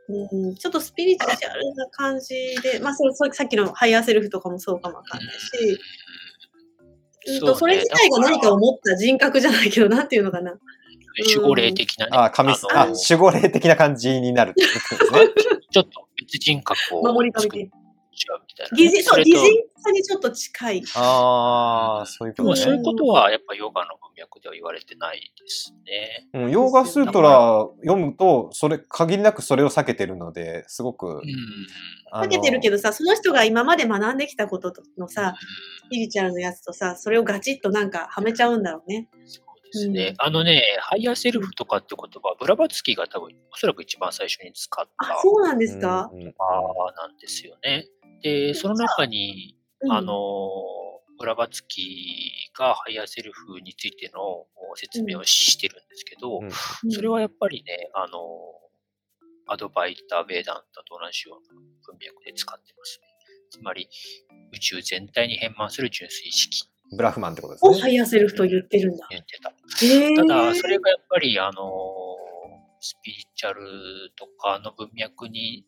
[SPEAKER 1] うん、ちょっとスピリチュアルな感じで、まあそそさっきのハイヤーセルフとかもそうかもわかんないし、うんと
[SPEAKER 3] そうね
[SPEAKER 1] それ自体が何かを持った人格じゃないけど、なんていうのかな。
[SPEAKER 3] 守護霊的なね。
[SPEAKER 2] あ、神、
[SPEAKER 3] の
[SPEAKER 2] あ、守護霊的な感じになるってことですね。
[SPEAKER 3] ちょっと別人格を
[SPEAKER 1] 守り神
[SPEAKER 3] 作っ
[SPEAKER 1] 的。
[SPEAKER 3] ちゃうみたいなね、
[SPEAKER 1] 擬人、そう、擬人化にちょっと近い。
[SPEAKER 2] ああ、そういうことね
[SPEAKER 3] でもそういう。ことはやっぱヨガの文脈では言われてないですね。
[SPEAKER 2] うん、ヨーガスートラ読むと、それ、限りなくそれを避けてるので、すごく、
[SPEAKER 3] うん。
[SPEAKER 1] 避けてるけ
[SPEAKER 2] ど。
[SPEAKER 1] どさ、その人が今まで学んできたことのさ、スピリチュアルのやつとさ、それをガチッとなんかはめちゃうんだろうね。
[SPEAKER 3] そうですね。あのね、ハイヤーセルフとかって言葉は、ブラバツキーが多分、おそらく一番最初に使った
[SPEAKER 1] あ、そうなんですか、
[SPEAKER 2] うんうん
[SPEAKER 3] あーなんですよね。で、その中に、
[SPEAKER 1] うん
[SPEAKER 3] あの、ブラバツキーがハイヤーセルフについての説明をしてるんですけど、
[SPEAKER 2] うん
[SPEAKER 1] うん
[SPEAKER 3] それはやっぱりね、あの、アドヴァイタ・ヴェーダーンタと同じような文脈で使ってますね。つまり、宇宙全体に遍満する純粋意識
[SPEAKER 2] ブラフマンってことですね。
[SPEAKER 1] をハイヤーセルフと言ってるんだ。
[SPEAKER 3] 言ってた。
[SPEAKER 1] へー
[SPEAKER 3] ただ、それがやっぱり、あの、スピリチュアルとかの文脈に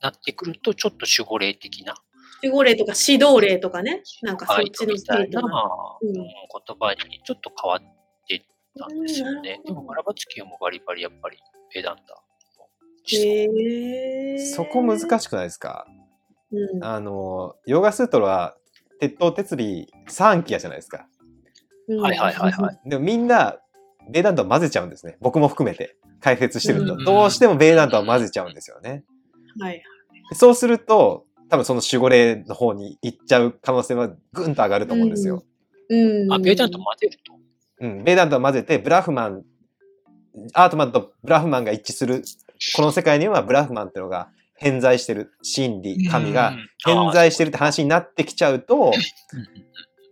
[SPEAKER 3] なってくると、ちょっと守護霊的な、
[SPEAKER 1] 守護霊とか指導霊とかね。なんかそっちのスピ
[SPEAKER 3] みたいな、
[SPEAKER 1] リットな。
[SPEAKER 3] うん
[SPEAKER 1] うん
[SPEAKER 3] 言葉にちょっと変わってったんですよね。
[SPEAKER 1] うん
[SPEAKER 3] でも、バラバツキーもバリバリやっぱりペダンタの思
[SPEAKER 1] へー
[SPEAKER 2] そこ難しくないですか？
[SPEAKER 1] うん
[SPEAKER 2] あの、ヨガスートラは、鉄頭鉄尾3期やじゃないですか。
[SPEAKER 1] うん
[SPEAKER 3] はいはいはいはい。
[SPEAKER 2] でもみんな、ベーダントを混ぜちゃうんですね。僕も含めて。解説してると。
[SPEAKER 3] うん
[SPEAKER 2] どうしてもベーダントを混ぜちゃうんですよね。
[SPEAKER 1] はい。
[SPEAKER 2] そうすると、多分その守護霊の方に行っちゃう可能性はぐんと上がると思うんですよ。
[SPEAKER 1] うん。
[SPEAKER 3] あ、ペダント混ぜると？
[SPEAKER 2] うん。ベーダントを混ぜて、ブラフマン、アートマンとブラフマンが一致する、この世界にはブラフマンっていうのが偏在してる。真理、神が
[SPEAKER 3] うん
[SPEAKER 2] 偏在してるって話になってきちゃうと、
[SPEAKER 3] うんうん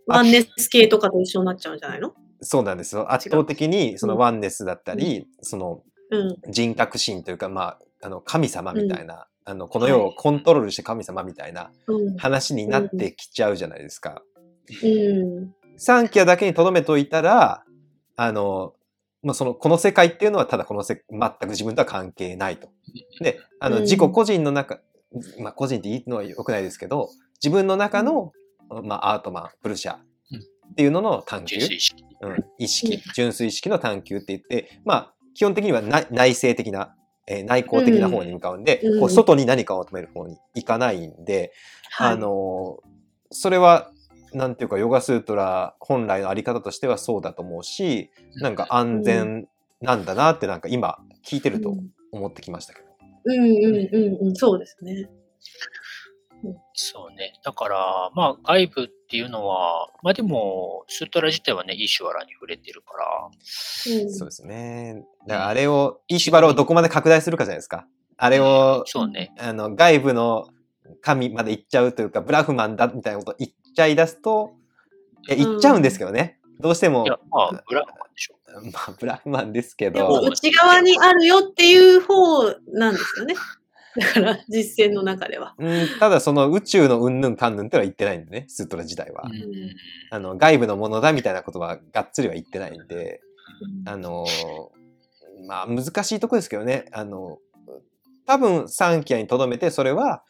[SPEAKER 1] ワンネス系とかと一緒になっちゃうんじゃないの？
[SPEAKER 2] そうなんですよ。圧倒的にそのワンネスだったり、その
[SPEAKER 1] うん。
[SPEAKER 2] 人格心というか、まあ、あの、神様みたいな、あの、この世をコントロールして神様みたいな
[SPEAKER 1] うん。
[SPEAKER 2] 話になってきちゃうじゃないですか。
[SPEAKER 1] うん。
[SPEAKER 2] サンキアだけに留めといたら、あの、まあ、その、この世界っていうのはただこのせ、全く自分とは関係ないと。で、あの、
[SPEAKER 1] うん。
[SPEAKER 2] 自己個人の中、まあ、個人って言うのは良くないですけど、自分の中の、まあ、アートマン、プルシャっていうのの探求。うん、意識、純粋意識の探求って言って、まあ、基本的には内内省的な、えー内向的な方に向かうんで、
[SPEAKER 1] うん。
[SPEAKER 2] こう外に何かを求める方に行かないんで、
[SPEAKER 1] はい。
[SPEAKER 2] あのーそれは、なんていうか、ヨガスートラ本来のあり方としてはそうだと思うし、なんか安全なんだなってなんか今聞いてると思ってきましたけど。
[SPEAKER 1] うんうんうんうん、そうですね。
[SPEAKER 3] そうね。だから、まあ、外部っていうのは、まあでも、スートラ自体はね、イーシュワラに触れてるから、
[SPEAKER 1] うん
[SPEAKER 2] そうですね。だからあれを、イシュバラをどこまで拡大するかじゃないですか。あれを、
[SPEAKER 3] そうね。
[SPEAKER 2] あの、外部の神まで行っちゃうというか、ブラフマンだみたいなこと言っちゃい出すと、いや言っちゃうんですけどね。どうしても
[SPEAKER 3] い、や、まあ、ブラフマンでしょ。
[SPEAKER 2] まあ、ブラフマンですけど、
[SPEAKER 1] 内側にあるよっていう方なんですよね。だから実践の中では。
[SPEAKER 2] うん、ただその宇宙のうんぬんかんぬんってのは言ってないんでね、スートラ自体は。
[SPEAKER 3] うん
[SPEAKER 2] あの、外部のものだみたいなことはがっつりは言ってないんで、あの、まあ難しいとこですけどね、あの、多分三キアにとどめて、それは、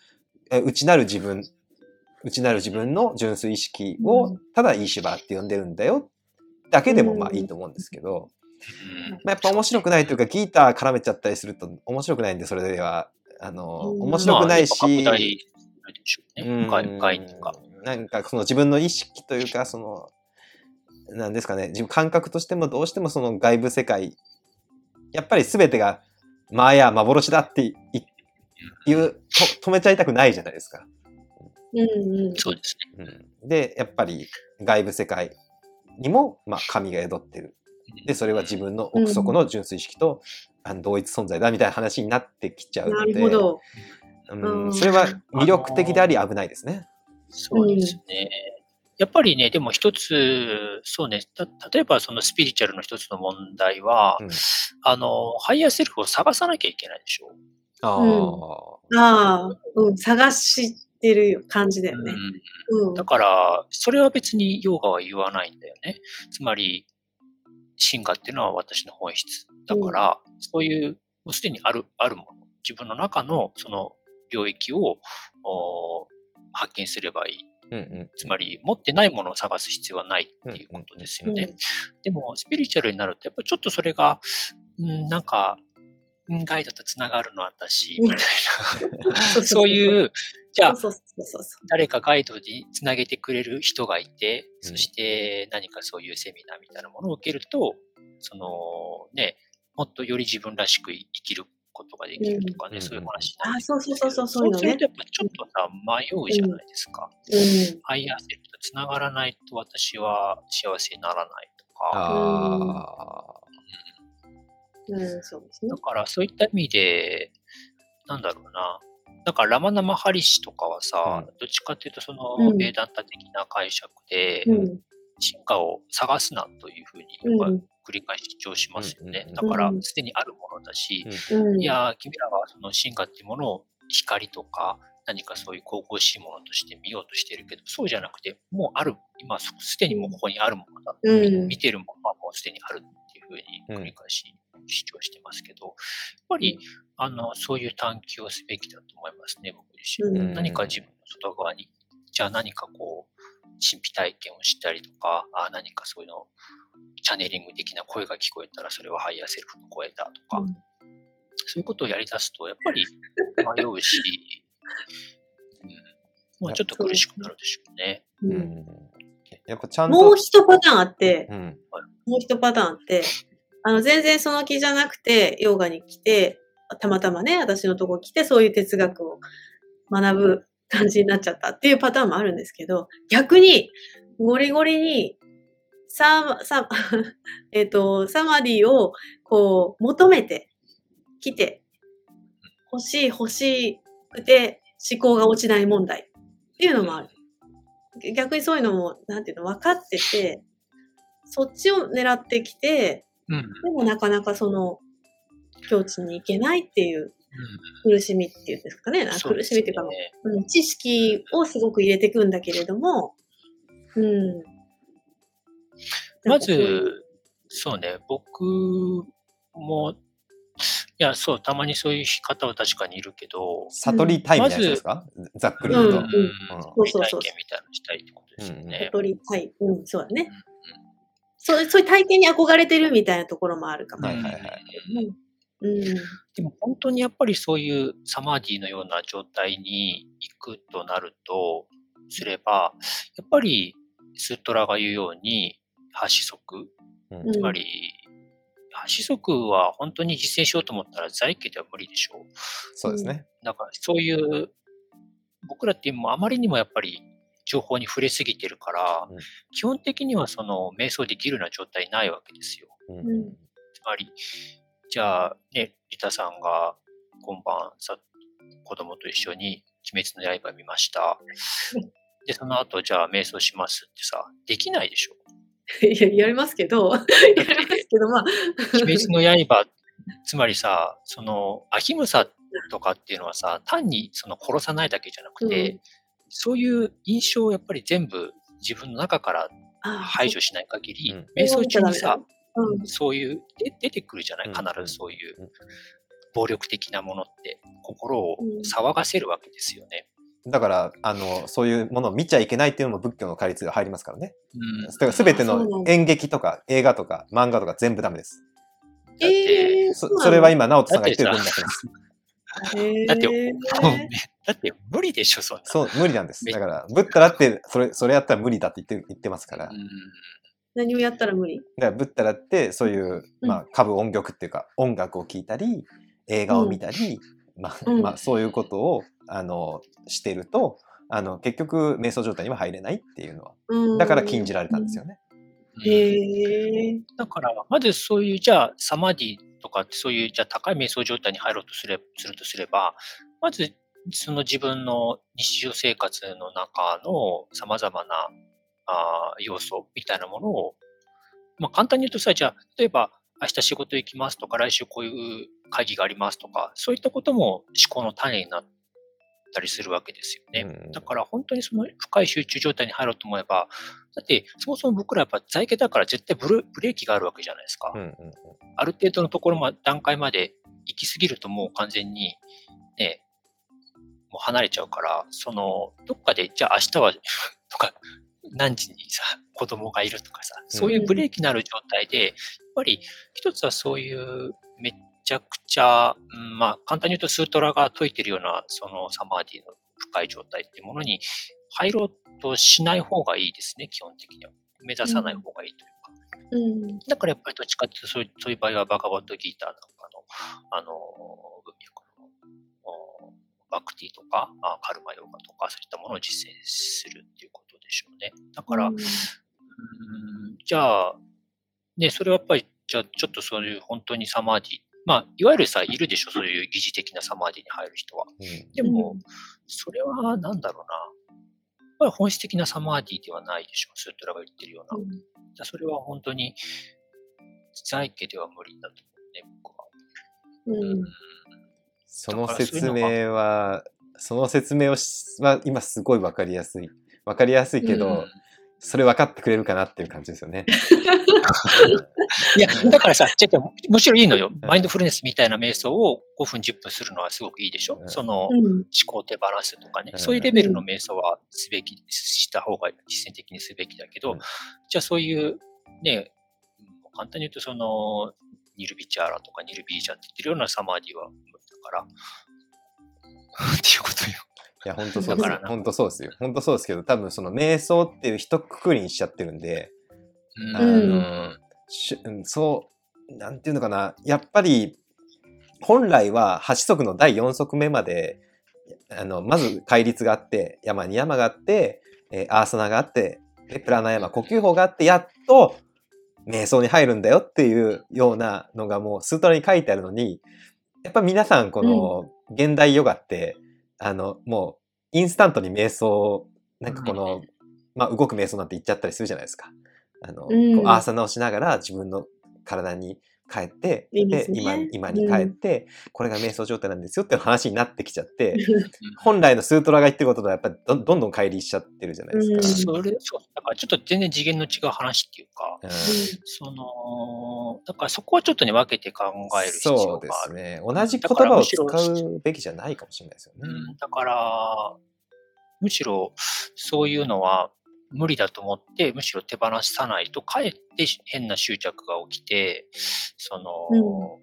[SPEAKER 2] え内なる自分、内なる自分の純粋意識
[SPEAKER 1] う
[SPEAKER 2] を
[SPEAKER 1] ん、
[SPEAKER 2] ただイーシュバーって呼んでるんだよ、だけでもまあ
[SPEAKER 1] うん。
[SPEAKER 2] いいと思うんですけど、
[SPEAKER 3] うん。
[SPEAKER 2] まあ、やっぱ面白くないというか、ギター絡めちゃったりすると面白くないんで、それでは、あの、
[SPEAKER 1] うん。
[SPEAKER 2] 面白くないし、
[SPEAKER 3] まあ。
[SPEAKER 2] なん。か。その自分の意識というか、その、なんですかね、自分感覚としてもどうしてもその外部世界、やっぱり全てが、まあや幻だってい言う、と止めちゃいたくないじゃないですか。
[SPEAKER 1] うんうん
[SPEAKER 3] そうですね。
[SPEAKER 2] うん、で、やっぱり外部世界にも、まあ、神が宿ってる。で、それは自分の奥底の純粋意識と、あの同一存在だみたいな話になってきちゃう
[SPEAKER 1] な
[SPEAKER 2] ので、
[SPEAKER 1] るほど。
[SPEAKER 2] うん
[SPEAKER 1] うん
[SPEAKER 2] それは魅力的であり危ないですね。
[SPEAKER 3] そうですね。やっぱりね、でも一つ、そうね、た例えばそのスピリチュアルの一つの問題は、
[SPEAKER 2] うん
[SPEAKER 3] あの、ハイヤーセルフを探さなきゃいけないでしょ。
[SPEAKER 2] あ
[SPEAKER 1] うんああ、うん、探してる感じだよね。
[SPEAKER 3] うん
[SPEAKER 1] うん。
[SPEAKER 3] だから、それは別にヨーガは言わないんだよね。つまり、真我っていうのは私の本質だから、そういう、もうすでにある、あるもの、自分の中のその領域をお発見すればいい。
[SPEAKER 2] うんうん
[SPEAKER 3] つまり、持ってないものを探す必要はないっていうことですよね。
[SPEAKER 1] うん
[SPEAKER 3] でも、スピリチュアルになると、やっぱりちょっとそれが、うん、なんか、うんガイドとつながるの私、みたいな。そういう、じゃあ、
[SPEAKER 1] そうそうそうそう。
[SPEAKER 3] 誰かガイドにつなげてくれる人がいて、
[SPEAKER 2] うん
[SPEAKER 3] そして何かそういうセミナーみたいなものを受けると、そのね、もっとより自分らしく生きることができるとかね、
[SPEAKER 2] うん
[SPEAKER 3] そういう話にな
[SPEAKER 1] あ
[SPEAKER 3] る
[SPEAKER 1] そうそうそうそう、そういうのね
[SPEAKER 3] そうすると。やっぱちょっとさ、迷うじゃないですか。
[SPEAKER 1] うん。
[SPEAKER 3] ハイヤーセとつながらないと私は幸せにならないとか、
[SPEAKER 2] あ
[SPEAKER 1] うん、そうですね
[SPEAKER 3] だ。からそういった意味で、なんだろうな。だからラマナマハリシとかはさ、
[SPEAKER 2] う
[SPEAKER 3] どっちかっていうとその
[SPEAKER 1] うん
[SPEAKER 3] ベーダンタ的な解釈で、
[SPEAKER 1] うん。
[SPEAKER 3] 進化を探すなというふうに繰り返し主張しますよね。
[SPEAKER 2] うん
[SPEAKER 3] だから
[SPEAKER 1] うん
[SPEAKER 3] すでにあるものだし、
[SPEAKER 1] うん。
[SPEAKER 3] いやー、君らはその進化っていうものを光とか何かそういう神々しいものとして見ようとしてるけど、そうじゃなくて、もうある、今すすでにもうここにあるものだ、
[SPEAKER 1] うん
[SPEAKER 3] 見てるものはもうすでにあるっていうふうに繰り返し主張してますけど、やっぱりあのそういう探求をすべきだと思いますね、僕自身。
[SPEAKER 1] うん。
[SPEAKER 3] 何か自分の外側に、じゃあ何かこう、神秘体験をしたりとか、あ何かそういうの、チャネリング的な声が聞こえたら、それはハイヤーセルフの声だとか、
[SPEAKER 1] うん。
[SPEAKER 3] そういうことをやり出すと、やっぱり迷うし、うん、もうちょっと苦しくなるでしょうね。
[SPEAKER 2] ーう
[SPEAKER 1] うん。
[SPEAKER 2] んやっぱちゃんと。
[SPEAKER 1] もう一パターンあって、
[SPEAKER 2] うん。
[SPEAKER 1] もう一パターンあって、あの、全然その気じゃなくて、ヨーガに来て、たまたまね、私のとこ来て、そういう哲学を学ぶ感じになっちゃったっていうパターンもあるんですけど、逆に、ゴリゴリに、サー、サ、えっと、サマディを、こう、求めて、来て、欲しい欲しいで思考が落ちない問題っていうのもある。逆にそういうのも、なんていうの、分かってて、そっちを狙ってきて、
[SPEAKER 3] うん。
[SPEAKER 1] でもなかなかその境地に行けないっていう
[SPEAKER 3] うん
[SPEAKER 1] 苦しみっていうんですかね。
[SPEAKER 3] うです
[SPEAKER 1] 苦しみっていうか、
[SPEAKER 3] ね
[SPEAKER 1] うん、知識をすごく入れていくんだけれども、うん。
[SPEAKER 3] まず、そうね、僕も、いや、そう、たまにそういう方は確かにいるけど、
[SPEAKER 2] 悟りタイムじゃないですか、ざっくり言うと。
[SPEAKER 1] うんそうそうそう
[SPEAKER 3] 体験みたいなのしたいってことですよね。
[SPEAKER 1] 悟りたい。うん、そうだね。そうそういう体験に憧れてるみたいなところもあるかも。
[SPEAKER 2] はいはい。
[SPEAKER 3] でも本当にやっぱりそういうサマーディのような状態に行くとなると、すれば、やっぱりスートラが言うように、8子則、
[SPEAKER 2] うん
[SPEAKER 1] うん
[SPEAKER 3] つまり、8子則は本当に実践しようと思ったら在家では無理でしょう。
[SPEAKER 2] そうですね。
[SPEAKER 3] だからそういう、僕らって今あまりにもやっぱり情報に触れすぎてるから、
[SPEAKER 2] うん。
[SPEAKER 3] 基本的にはその瞑想できるような状態ないわけですよ。
[SPEAKER 2] うん。
[SPEAKER 1] うん。
[SPEAKER 3] つまり、じゃあね、リタさんが今晩さ、子供と一緒に鬼滅の刃見ました。で、その後、じゃあ瞑想しますってさ、できないでしょ。
[SPEAKER 1] いや、やりますけど、やりますけど、まあ、
[SPEAKER 3] 鬼滅の刃、つまりさ、その、アヒムサとかっていうのはさ、単にその殺さないだけじゃなくて、
[SPEAKER 1] うん
[SPEAKER 3] そういう印象をやっぱり全部自分の中から
[SPEAKER 1] あ
[SPEAKER 3] 排除しない限り、
[SPEAKER 2] うん
[SPEAKER 3] 瞑想中にさ、
[SPEAKER 1] うん。
[SPEAKER 3] そういう、で出てくるじゃない？
[SPEAKER 2] うん
[SPEAKER 3] 必ずそういう
[SPEAKER 2] うん
[SPEAKER 3] 暴力的なものって、心を
[SPEAKER 1] うん
[SPEAKER 3] 騒がせるわけですよね。
[SPEAKER 2] だから、あの、そういうものを見ちゃいけないっていうのも仏教の戒律が入りますからね。
[SPEAKER 3] うん
[SPEAKER 2] だから全ての演劇とか映画とか漫画とか全部ダメです。
[SPEAKER 1] えー
[SPEAKER 2] そそれは今、直人さんが言ってる分だけです。
[SPEAKER 3] だって、だって無理でしょ、そんな。
[SPEAKER 2] そう、無理なんです。だから、ブッダだって、それ、それやったら無理だって言って言ってますから。
[SPEAKER 1] 何をやったら無理？
[SPEAKER 2] ら、ブッダだって、そういう、まあ、歌舞音曲っていうか、音楽を聴いたり、映画を見たり、まあ、
[SPEAKER 1] うん
[SPEAKER 2] まあ、そういうことを、あの、してると、あの、結局、瞑想状態には入れないっていうのは、
[SPEAKER 1] うん
[SPEAKER 2] だから禁じられたんですよね。
[SPEAKER 1] へえ。
[SPEAKER 3] だから、まずそういう、じゃあ、サマディとかって、そういう、じゃあ、高い瞑想状態に入ろうとすれするとすれば、まず、その自分の日常生活の中の様々なあ要素みたいなものを、まあ、簡単に言うとさ、じゃあ、例えば、明日仕事行きますとか、来週こういう会議がありますとか、そういったことも思考の種になったりするわけですよね。
[SPEAKER 2] うん
[SPEAKER 3] だから本当にその深い集中状態に入ろうと思えば、だってそもそも僕らやっぱ在家だから絶対ブルブレーキがあるわけじゃないですか。
[SPEAKER 2] うんうんうん
[SPEAKER 3] ある程度のところま段階まで行き過ぎるともう完全にね、もう離れちゃうから、その、どっかで、じゃあ明日は とか、何時にさ、子供がいるとかさ、そういうブレーキのある状態で、やっぱり一つはそういうめっちゃくちゃ、うんまあ簡単に言うとスートラが説いてるような、そのサマーディの深い状態っていうものに入ろうとしない方がいいですね、基本的には。目指さない方がいいというか。
[SPEAKER 1] うん。
[SPEAKER 3] だからやっぱりどっちかっていうと、そういうそういう場合はバカバットギーターなんかの、あの、文脈の、おバクティとか、あカルマヨガとか、そういったものを実践するっていうことでしょうね。だから、
[SPEAKER 1] うん
[SPEAKER 3] じゃあ、ね、それはやっぱり、じゃあちょっとそういう本当にサマーディ、まあ、いわゆるさ、いるでしょ、そういう疑似的なサマーディに入る人は。
[SPEAKER 2] うん
[SPEAKER 3] でも、それはなんだろうな。やっぱり本質的なサマーディではないでしょう、スートラが言ってるような。
[SPEAKER 1] うん
[SPEAKER 3] じゃあそれは本当に在家では無理だと思うね、僕は。
[SPEAKER 1] うん。
[SPEAKER 2] その説明は、その説明をしは今すごいわかりやすい。わかりやすいけど、
[SPEAKER 3] うん
[SPEAKER 2] それ分かってくれるかなっていう感じですよね。
[SPEAKER 3] いや、だからさ、ちょっと、むしろいいのよ。マインドフルネスみたいな瞑想を5分、10分するのはすごくいいでしょ？
[SPEAKER 2] うん。
[SPEAKER 3] その、
[SPEAKER 1] うん。
[SPEAKER 3] 思考手バランスとかね。
[SPEAKER 2] う、ん。
[SPEAKER 3] そういうレベルの瞑想はすべき、した方が実践的にすべきだけど、
[SPEAKER 2] うん。
[SPEAKER 3] じゃあそういう、ね、うん簡単に言うとその、ニルビチャーラとかニルビージャって言ってるようなサマーディは無理だから、っていうことよ。
[SPEAKER 2] いや、本当そうです。よ
[SPEAKER 3] だから。な。
[SPEAKER 2] 本当そうですよ。本当そうですけど、多分その瞑想っていう一括りにしちゃってるんで、
[SPEAKER 3] うん
[SPEAKER 2] あ
[SPEAKER 1] うん。
[SPEAKER 2] の、しうんそう、なんていうのかな、やっぱり、本来は8足の第4足目まで、あの、まず戒律があって、山に山があって、えーアーサナがあって、でプラナヤマ、呼吸法があって、やっと、瞑想に入るんだよっていうようなのがもうスートラに書いてあるのに、やっぱ皆さんこの現代ヨガって、あの、もう、インスタントに瞑想、なんかこの、まあ、動く瞑想なんて言っちゃったりするじゃないですか。あの、
[SPEAKER 1] うん
[SPEAKER 2] こうアーサナをしながら自分の体に帰って、
[SPEAKER 1] いいですね
[SPEAKER 2] 今、今に帰って、これが瞑想状態なんですよっていう話になってきちゃって、本来のスートラが言ってることとはやっぱりどどんどん乖離しちゃってるじゃないですか。
[SPEAKER 3] それ、そう、だからちょっと全然次元の違う話っていうか、
[SPEAKER 2] うん
[SPEAKER 3] その、だからそこはちょっとね、分けて考える必要
[SPEAKER 2] そうで
[SPEAKER 3] がある。
[SPEAKER 2] すね。同じ言葉を使うべきじゃないかもしれないですよね。
[SPEAKER 3] うん、だから、むしろそういうのは無理だと思って、むしろ手放さないと、かえって変な執着が起きて、その、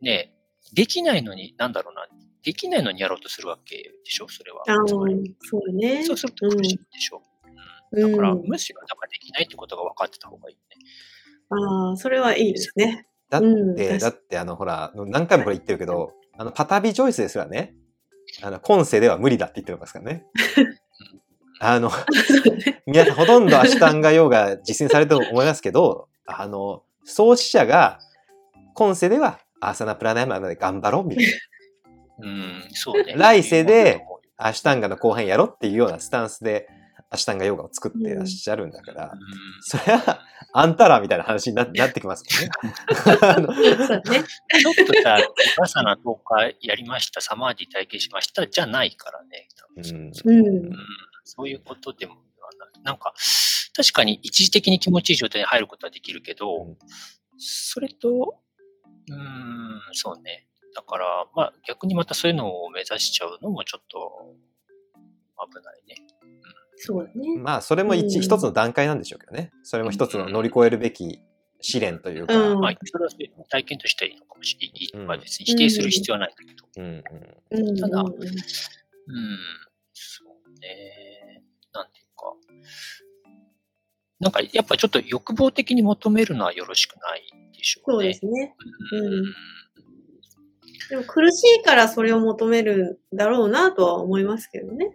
[SPEAKER 3] ね、できないのに、なんだろうな、できないのにやろうとするわけでしょ、それは。
[SPEAKER 1] ああ、
[SPEAKER 3] つまり
[SPEAKER 1] そうだね。
[SPEAKER 3] そうすると苦しいでしょ。
[SPEAKER 1] うん
[SPEAKER 3] だから、
[SPEAKER 1] うん
[SPEAKER 3] むしろ、だからできないってことが分かってた方がいいね。
[SPEAKER 1] ああ、それはいいですね。
[SPEAKER 2] だって、
[SPEAKER 1] うん
[SPEAKER 2] だってあの、ほら、何回もこれ言ってるけど、あの、パタビ・ジョイスですらね、あの、今世では無理だって言ってますからね。あの、皆さんほとんどアシュタンガヨガ実践されてると思いますけど、あの、創始者が、今世ではアーサナプラナヤマまで頑張ろうみたいな。
[SPEAKER 3] うん、そうね。
[SPEAKER 2] 来世でアシュタンガの後編やろっていうようなスタンスで、アシュタンガヨガを作ってらっしゃるんだから、
[SPEAKER 3] うん
[SPEAKER 2] それは、あんたらみたいな話にななってきますもんね。あの
[SPEAKER 1] そうだね。
[SPEAKER 3] ちょっとさ、ガサナ10日やりました、サマーディ体験しました、じゃないからね。
[SPEAKER 2] うん
[SPEAKER 1] うん。
[SPEAKER 3] そういうことでもはない。なんか、確かに一時的に気持ちいい状態に入ることはできるけど、
[SPEAKER 2] うん
[SPEAKER 3] それと、うーん、そうね。だから、まあ逆にまたそういうのを目指しちゃうのもちょっと危ないね。
[SPEAKER 1] そうだね。
[SPEAKER 2] まあ、それも一,、
[SPEAKER 1] うん
[SPEAKER 2] 一つの段階なんでしょうけどね。それも一つの乗り越えるべき試練というか、
[SPEAKER 1] うん
[SPEAKER 3] まあ、それは体験としてはいいのかもしれない。
[SPEAKER 2] うん
[SPEAKER 3] まあ別に否定する必要はないんだけど。
[SPEAKER 2] うんうん
[SPEAKER 1] うん
[SPEAKER 3] ただ
[SPEAKER 1] うん
[SPEAKER 3] うん、そうね。なんか。やっぱちょっと欲望的に求めるのはよろしくないでしょ
[SPEAKER 1] そうう
[SPEAKER 3] ね。
[SPEAKER 1] ですね。
[SPEAKER 3] うん
[SPEAKER 1] うんでも苦しいからそれを求めるんだろうなとは思いますけどね。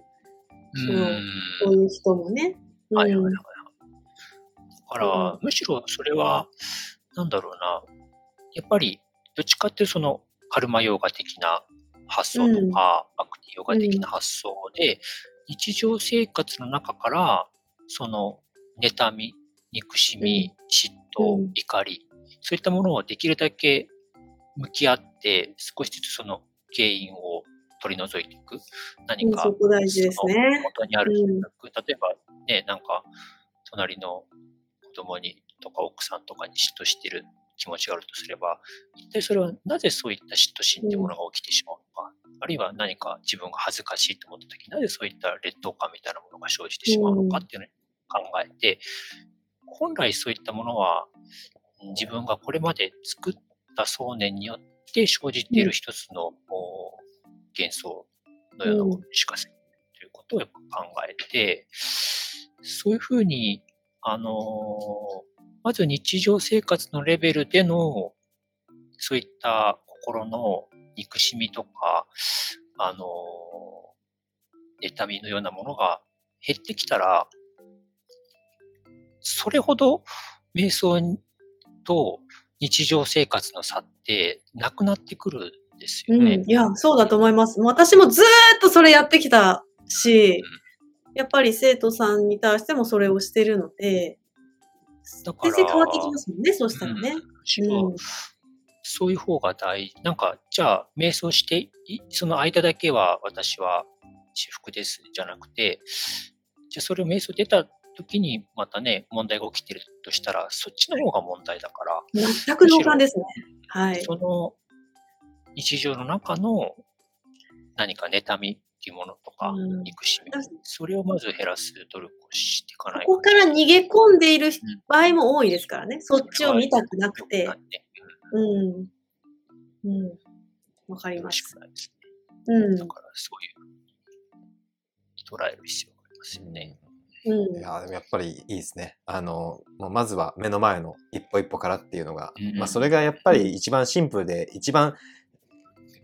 [SPEAKER 3] うん
[SPEAKER 1] そういう人もね。うん
[SPEAKER 3] はいはいはい。だから、むしろそれは、なんだろうな。やっぱり、どっちかっていうとその、カルマヨーガ的な発想とか、アクティヨガ的な発想で、日常生活の中から、その、妬み、憎しみ、嫉妬、
[SPEAKER 1] うん。
[SPEAKER 3] 怒り、そういったものをできるだけ向き合って、少しずつその原因を取り除いていく。何か、
[SPEAKER 1] うんそこ大事ですね。
[SPEAKER 3] その元にある
[SPEAKER 1] うん
[SPEAKER 3] 例えばね、なんか、隣の子供にとか奥さんとかに嫉妬してる気持ちがあるとすれば、一体それはなぜそういった嫉妬心ってものが起きてしまうのか、あるいは何か自分が恥ずかしいと思った時なぜそういった劣等感みたいなものが生じてしまうのかっていうのを考えて、本来そういったものは自分がこれまで作った想念によって生じている一つの、お幻想のようなものにしかせないということをやっぱ考えて、そういうふうに、あのーまず日常生活のレベルでの、そういった心の憎しみとか、あのー妬みのようなものが減ってきたら、それほど瞑想と日常生活の差ってなくなってくるんですよね。
[SPEAKER 1] うん、いや、そうだと思います。私もずーっとそれやってきたし、やっぱり生徒さんに対してもそれをしてるので、
[SPEAKER 3] だから
[SPEAKER 1] 全然変わってきますもんね、そうしたらね。
[SPEAKER 3] むしろそういう方が大事。なんか、じゃあ、瞑想してい、その間だけは私は私服です、じゃなくて、じゃあそれを瞑想出た時にまたね、問題が起きてるとしたら、そっちの方が問題だから、
[SPEAKER 1] 全く同感ですね。はい。
[SPEAKER 3] その日常の中の何か妬みっていうものとか、
[SPEAKER 1] うん
[SPEAKER 3] 憎しみ、それをまず減らす努力をしていかない
[SPEAKER 1] ここから逃げ込んでいる場合も多いですからね。そっちを見たくなくて。うん。うん。わかります。
[SPEAKER 3] くないです
[SPEAKER 1] うん
[SPEAKER 3] ね。だ。からそういう捉える必要がありますよね。
[SPEAKER 1] うん
[SPEAKER 2] い。やでもやっぱりいいですね。あの、もうまずは目の前の一歩一歩からっていうのが、
[SPEAKER 3] うん
[SPEAKER 2] まあそれがやっぱり一番シンプルで、一番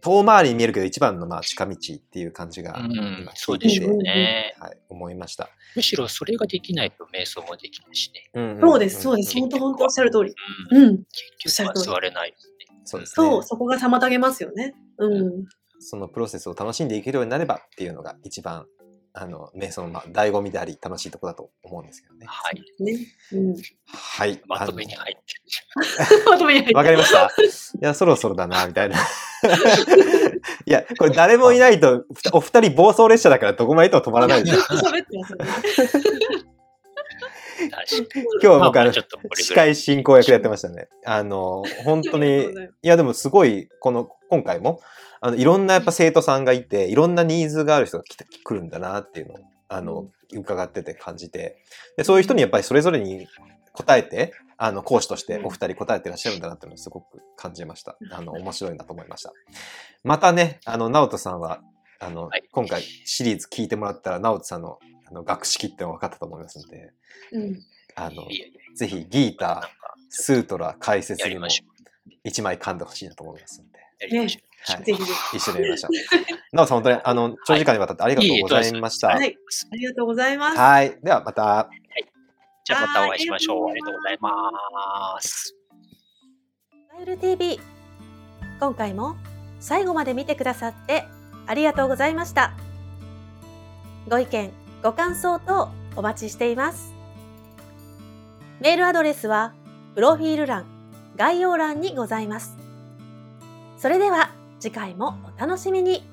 [SPEAKER 2] 遠回りに見えるけど一番のまあ近道っていう感じが
[SPEAKER 3] うん
[SPEAKER 2] 今
[SPEAKER 3] そう
[SPEAKER 2] 聞いてて、
[SPEAKER 3] でしょうね。
[SPEAKER 2] はい、思いました。
[SPEAKER 3] むしろそれができないと瞑想もできないしね。
[SPEAKER 2] うん
[SPEAKER 1] そうです、そう
[SPEAKER 2] で
[SPEAKER 1] です。本当本当おっしゃる通り。
[SPEAKER 3] うん、
[SPEAKER 1] うん。
[SPEAKER 3] 結局は座れないね。
[SPEAKER 2] す。そうですね。
[SPEAKER 1] そう、そこが妨げますよね。うん。
[SPEAKER 2] そのプロセスを楽しんでいけるようになればっていうのが一番、あの、瞑想の、まあ、醍醐味であり、楽しいところだと思うんですけどね。
[SPEAKER 3] はい。
[SPEAKER 1] ね。うん。
[SPEAKER 2] はい。
[SPEAKER 3] まとめに入って
[SPEAKER 1] まとめに入って
[SPEAKER 2] わかりましたいや、そろそろだな、みたいな。いや、これ誰もいないと、お二人暴走列車だからどこまで行っても止まらないですよ。
[SPEAKER 1] ずっと喋ってますよね。
[SPEAKER 3] 確かに。
[SPEAKER 2] 今日は僕あの司会進行役でやってましたね。あの、本当に
[SPEAKER 1] い
[SPEAKER 2] やでもすごい、この、今回も、あの、いろんなやっぱ生徒さんがいて、いろんなニーズがある人が来て来るんだなっていうのを、あの、伺ってて感じて、でそういう人にやっぱりそれぞれに答えて、あの、講師としてお二人答えてらっしゃるんだなっていうのをすごく感じました。あの、面白いなと思いました。またね、あの、直人さんは、あの、
[SPEAKER 3] はい
[SPEAKER 2] 今回シリーズ聞いてもらったら、直人さんの、あの、学識って分かったと思いますので、
[SPEAKER 1] うん。
[SPEAKER 2] あの、ぜひギーター、スートラ解説にも一枚噛んでほしいなと思いますので。はい
[SPEAKER 1] ぜひぜ
[SPEAKER 2] 一緒にやりましょう。なおさん、本当に、あの、長時間にわたってありがとうございました。
[SPEAKER 1] ひ。
[SPEAKER 2] は。
[SPEAKER 1] はいい。ありがとうございます。
[SPEAKER 2] では、また。
[SPEAKER 3] じゃあまたお会いしましょう。
[SPEAKER 1] はい
[SPEAKER 3] ありがとうございます。
[SPEAKER 4] マイル TV 今回も最後まで見てくださってありがとうございました。ご意見ご感想等お待ちしています。メールアドレスはプロフィール欄概要欄にございます。それでは次回もお楽しみに